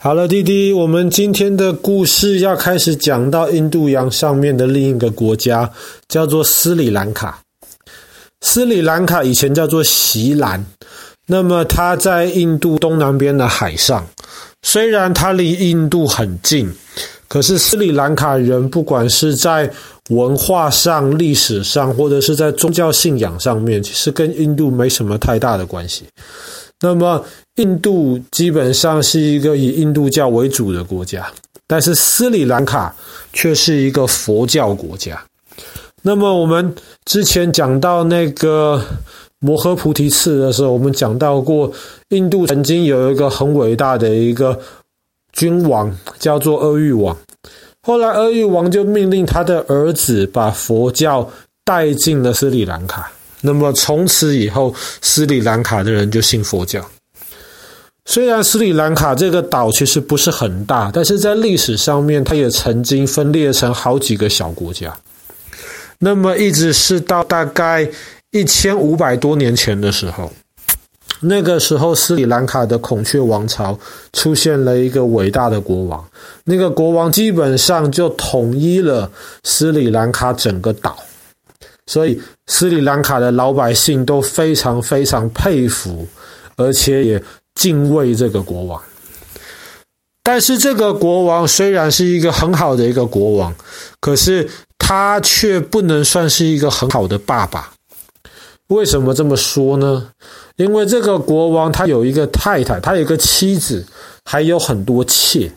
好了，弟弟，我们今天的故事要开始讲到印度洋上面的另一个国家，叫做斯里兰卡。斯里兰卡以前叫做锡兰，那么它在印度东南边的海上。虽然它离印度很近，可是斯里兰卡人不管是在文化上、历史上，或者是在宗教信仰上面，其实跟印度没什么太大的关系。那么，印度基本上是一个以印度教为主的国家，但是斯里兰卡却是一个佛教国家。那么，我们之前讲到那个摩诃菩提寺的时候，我们讲到过，印度曾经有一个很伟大的一个君王，叫做阿育王。后来，阿育王就命令他的儿子把佛教带进了斯里兰卡。那么从此以后，斯里兰卡的人就信佛教。虽然斯里兰卡这个岛其实不是很大，但是在历史上面，它也曾经分裂成好几个小国家。那么一直是到大概一千五百多年前的时候，那个时候斯里兰卡的孔雀王朝出现了一个伟大的国王，那个国王基本上就统一了斯里兰卡整个岛。所以斯里兰卡的老百姓都非常非常佩服，而且也敬畏这个国王。但是这个国王虽然是一个很好的一个国王，可是他却不能算是一个很好的爸爸。为什么这么说呢？因为这个国王他有一个太太，他有一个妻子，还有很多妾，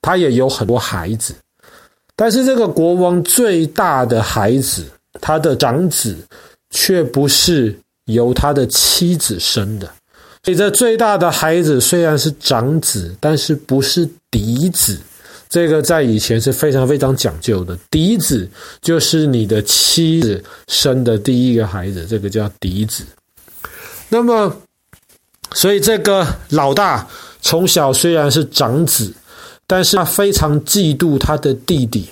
他也有很多孩子。但是这个国王最大的孩子，他的长子却不是由他的妻子生的，所以这最大的孩子虽然是长子，但是不是嫡子。这个在以前是非常非常讲究的，嫡子就是你的妻子生的第一个孩子，这个叫嫡子。那么，所以这个老大从小虽然是长子，但是他非常嫉妒他的弟弟。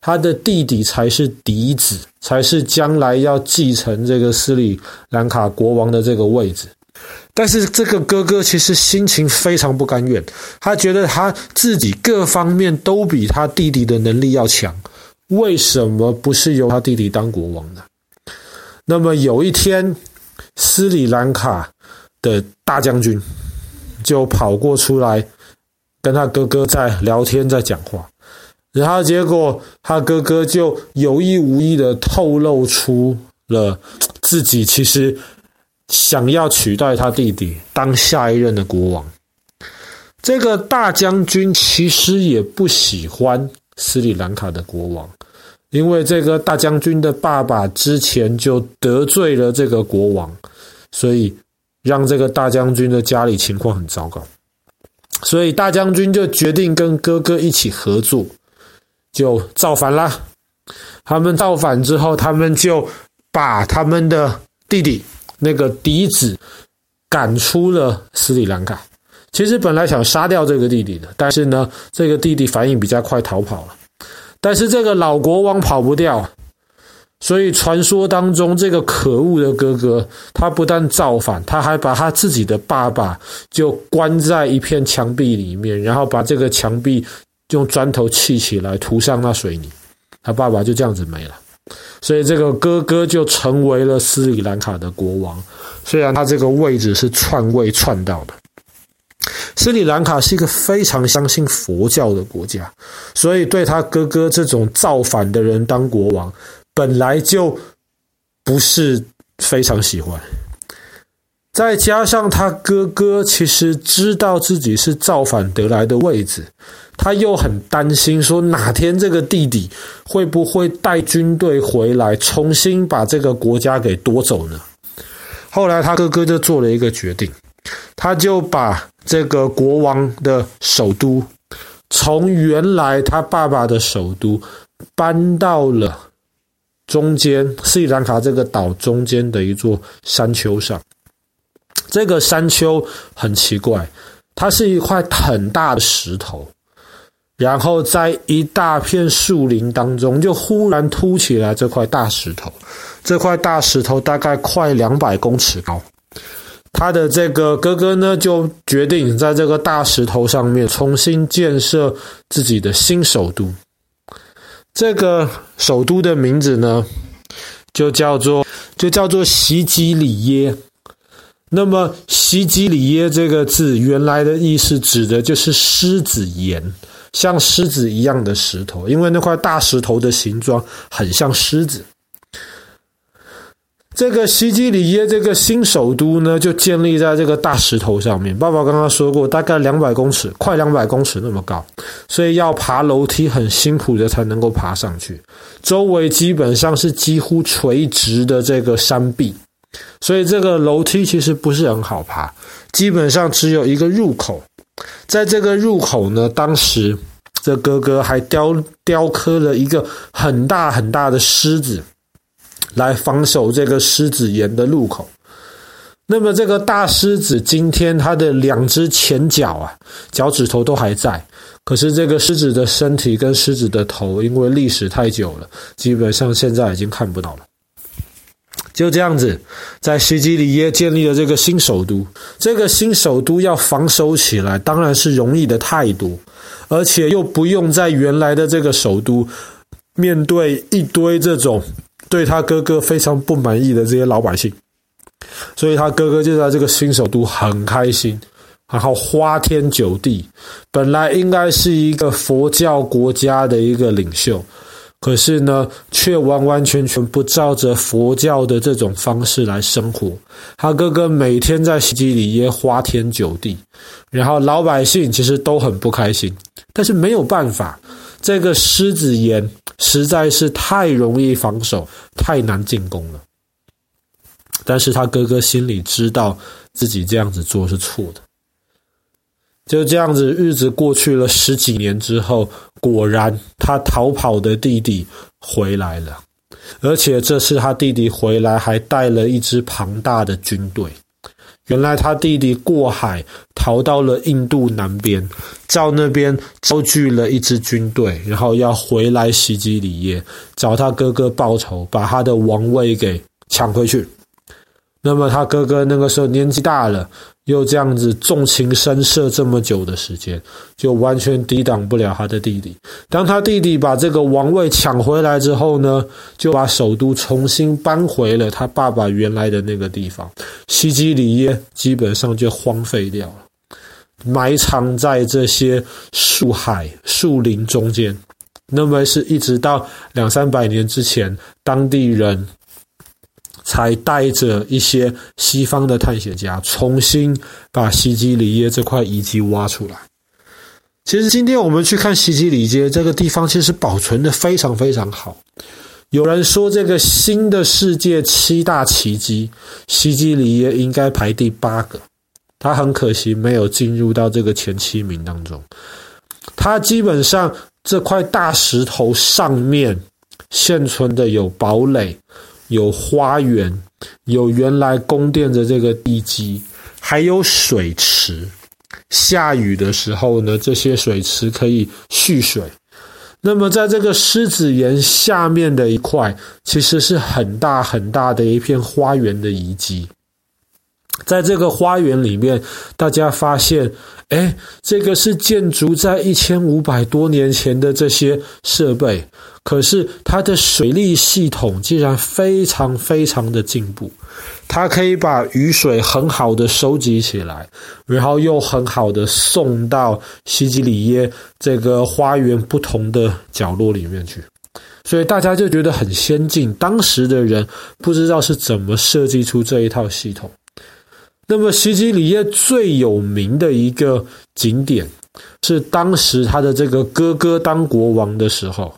他的弟弟才是嫡子，才是将来要继承这个斯里兰卡国王的这个位置。但是这个哥哥其实心情非常不甘愿，他觉得他自己各方面都比他弟弟的能力要强，为什么不是由他弟弟当国王呢？那么有一天，斯里兰卡的大将军就跑过出来，跟他哥哥在聊天，在讲话。然后结果，他哥哥就有意无意的透露出了自己其实想要取代他弟弟当下一任的国王。这个大将军其实也不喜欢斯里兰卡的国王，因为这个大将军的爸爸之前就得罪了这个国王，所以让这个大将军的家里情况很糟糕。所以大将军就决定跟哥哥一起合作。就造反了。他们造反之后，他们就把他们的弟弟那个嫡子赶出了斯里兰卡。其实本来想杀掉这个弟弟的，但是呢，这个弟弟反应比较快，逃跑了。但是这个老国王跑不掉，所以传说当中这个可恶的哥哥，他不但造反，他还把他自己的爸爸就关在一片墙壁里面，然后把这个墙壁。用砖头砌起来，涂上那水泥，他爸爸就这样子没了。所以这个哥哥就成为了斯里兰卡的国王。虽然他这个位置是篡位篡到的。斯里兰卡是一个非常相信佛教的国家，所以对他哥哥这种造反的人当国王，本来就不是非常喜欢。再加上他哥哥其实知道自己是造反得来的位置，他又很担心说哪天这个弟弟会不会带军队回来，重新把这个国家给夺走呢？后来他哥哥就做了一个决定，他就把这个国王的首都从原来他爸爸的首都搬到了中间斯里兰卡这个岛中间的一座山丘上。这个山丘很奇怪，它是一块很大的石头，然后在一大片树林当中，就忽然凸起来这块大石头。这块大石头大概快两百公尺高，他的这个哥哥呢，就决定在这个大石头上面重新建设自己的新首都。这个首都的名字呢，就叫做就叫做西吉里耶。那么西基里耶这个字原来的意思指的就是狮子岩，像狮子一样的石头，因为那块大石头的形状很像狮子。这个西基里耶这个新首都呢，就建立在这个大石头上面。爸爸刚刚说过，大概两百公尺，快两百公尺那么高，所以要爬楼梯很辛苦的才能够爬上去。周围基本上是几乎垂直的这个山壁，所以这个楼梯其实不是很好爬，基本上只有一个入口。在这个入口呢，当时这哥哥还雕雕刻了一个很大很大的狮子。来防守这个狮子岩的入口。那么这个大狮子今天它的两只前脚啊，脚趾头都还在，可是这个狮子的身体跟狮子的头，因为历史太久了，基本上现在已经看不到了。就这样子，在西基里耶建立了这个新首都。这个新首都要防守起来，当然是容易的太多，而且又不用在原来的这个首都面对一堆这种。对他哥哥非常不满意的这些老百姓，所以他哥哥就在这个新首都很开心，然后花天酒地。本来应该是一个佛教国家的一个领袖，可是呢，却完完全全不照着佛教的这种方式来生活。他哥哥每天在西基里耶花天酒地，然后老百姓其实都很不开心，但是没有办法。这个狮子岩实在是太容易防守，太难进攻了。但是他哥哥心里知道自己这样子做是错的。就这样子，日子过去了十几年之后，果然他逃跑的弟弟回来了，而且这次他弟弟回来还带了一支庞大的军队。原来他弟弟过海逃到了印度南边，到那边招聚了一支军队，然后要回来袭击里耶找他哥哥报仇，把他的王位给抢回去。那么他哥哥那个时候年纪大了，又这样子纵情声色这么久的时间，就完全抵挡不了他的弟弟。当他弟弟把这个王位抢回来之后呢，就把首都重新搬回了他爸爸原来的那个地方。西基里耶基本上就荒废掉了，埋藏在这些树海、树林中间。那么是一直到两三百年之前，当地人。才带着一些西方的探险家，重新把西基里耶这块遗迹挖出来。其实今天我们去看西基里耶这个地方，其实保存得非常非常好。有人说，这个新的世界七大奇迹，西基里耶应该排第八个。它很可惜没有进入到这个前七名当中。它基本上这块大石头上面现存的有堡垒。有花园，有原来宫殿的这个地基，还有水池。下雨的时候呢，这些水池可以蓄水。那么，在这个狮子岩下面的一块，其实是很大很大的一片花园的遗迹。在这个花园里面，大家发现，诶，这个是建筑在一千五百多年前的这些设备。可是它的水利系统竟然非常非常的进步，它可以把雨水很好的收集起来，然后又很好的送到西吉里耶这个花园不同的角落里面去，所以大家就觉得很先进。当时的人不知道是怎么设计出这一套系统。那么西西里耶最有名的一个景点是当时他的这个哥哥当国王的时候。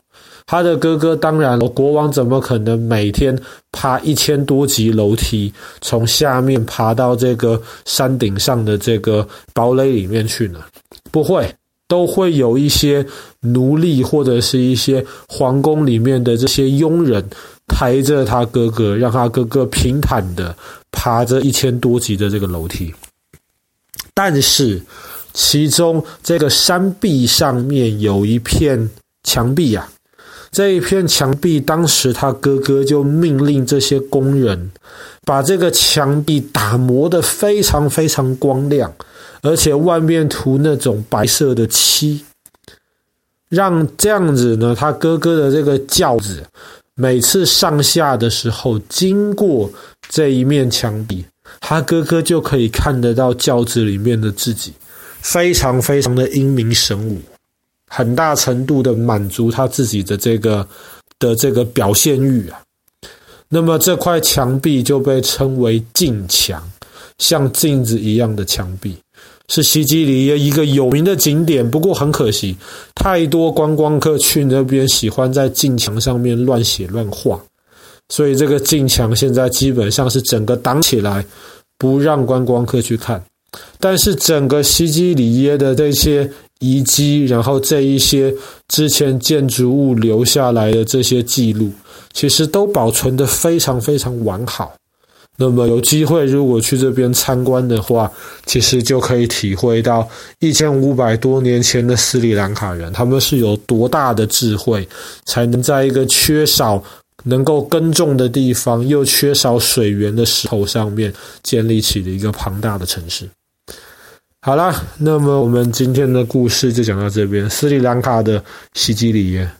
他的哥哥当然，国王怎么可能每天爬一千多级楼梯，从下面爬到这个山顶上的这个堡垒里面去呢？不会，都会有一些奴隶或者是一些皇宫里面的这些佣人抬着他哥哥，让他哥哥平坦的爬着一千多级的这个楼梯。但是，其中这个山壁上面有一片墙壁呀、啊。这一片墙壁，当时他哥哥就命令这些工人把这个墙壁打磨得非常非常光亮，而且外面涂那种白色的漆，让这样子呢，他哥哥的这个轿子每次上下的时候经过这一面墙壁，他哥哥就可以看得到轿子里面的自己，非常非常的英明神武，很大程度的满足他自己的这个的这个表现欲啊。那么这块墙壁就被称为镜墙，像镜子一样的墙壁，是西基里耶一个有名的景点。不过很可惜，太多观光客去那边，喜欢在镜墙上面乱写乱画，所以这个镜墙现在基本上是整个挡起来，不让观光客去看。但是整个西基里耶的这些遗迹，然后这一些之前建筑物留下来的这些记录。其实都保存得非常非常完好。那么有机会如果去这边参观的话，其实就可以体会到一千五百多年前的斯里兰卡人，他们是有多大的智慧，才能在一个缺少能够耕种的地方，又缺少水源的石头上面建立起了一个庞大的城市。好啦，那么我们今天的故事就讲到这边，斯里兰卡的西基里耶。